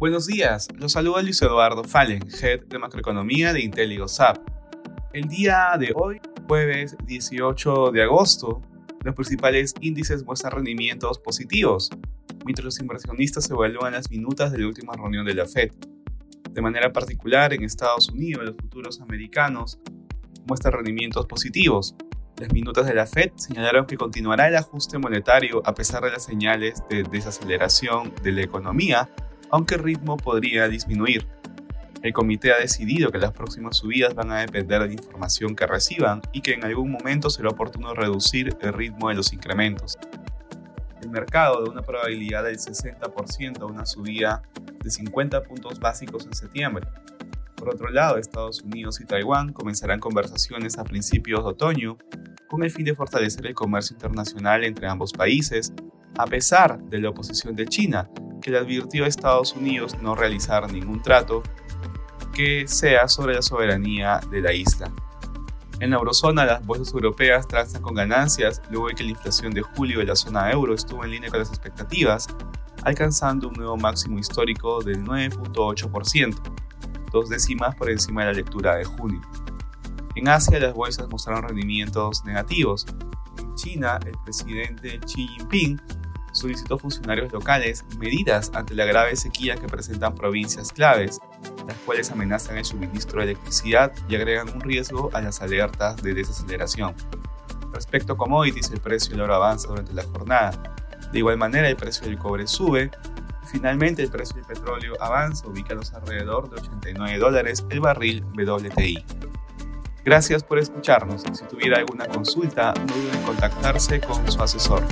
Buenos días, los saluda Luis Eduardo Fallen, Head de Macroeconomía de IntelliGoSap. El día de hoy, jueves 18 de agosto, los principales índices muestran rendimientos positivos, mientras los inversionistas evalúan las minutas de la última reunión de la Fed. De manera particular, en Estados Unidos, los futuros americanos muestran rendimientos positivos. Las minutas de la Fed señalaron que continuará el ajuste monetario a pesar de las señales de desaceleración de la economía aunque el ritmo podría disminuir. El comité ha decidido que las próximas subidas van a depender de la información que reciban y que en algún momento será oportuno reducir el ritmo de los incrementos. El mercado da una probabilidad del 60% a una subida de 50 puntos básicos en septiembre. Por otro lado, Estados Unidos y Taiwán comenzarán conversaciones a principios de otoño con el fin de fortalecer el comercio internacional entre ambos países, a pesar de la oposición de China, que le advirtió a Estados Unidos no realizar ningún trato que sea sobre la soberanía de la isla. En la eurozona, las bolsas europeas transan con ganancias luego de que la inflación de julio de la zona euro estuvo en línea con las expectativas, alcanzando un nuevo máximo histórico del 9.8%, dos décimas por encima de la lectura de junio. En Asia, las bolsas mostraron rendimientos negativos. En China, el presidente Xi Jinping solicitó funcionarios locales medidas ante la grave sequía que presentan provincias claves, las cuales amenazan el suministro de electricidad y agregan un riesgo a las alertas de desaceleración. Respecto a commodities, el precio del oro avanza durante la jornada. De igual manera, el precio del cobre sube. Finalmente, el precio del petróleo avanza, ubicándose alrededor de 89 dólares el barril WTI. Gracias por escucharnos. Si tuviera alguna consulta, no duden en contactarse con su asesor.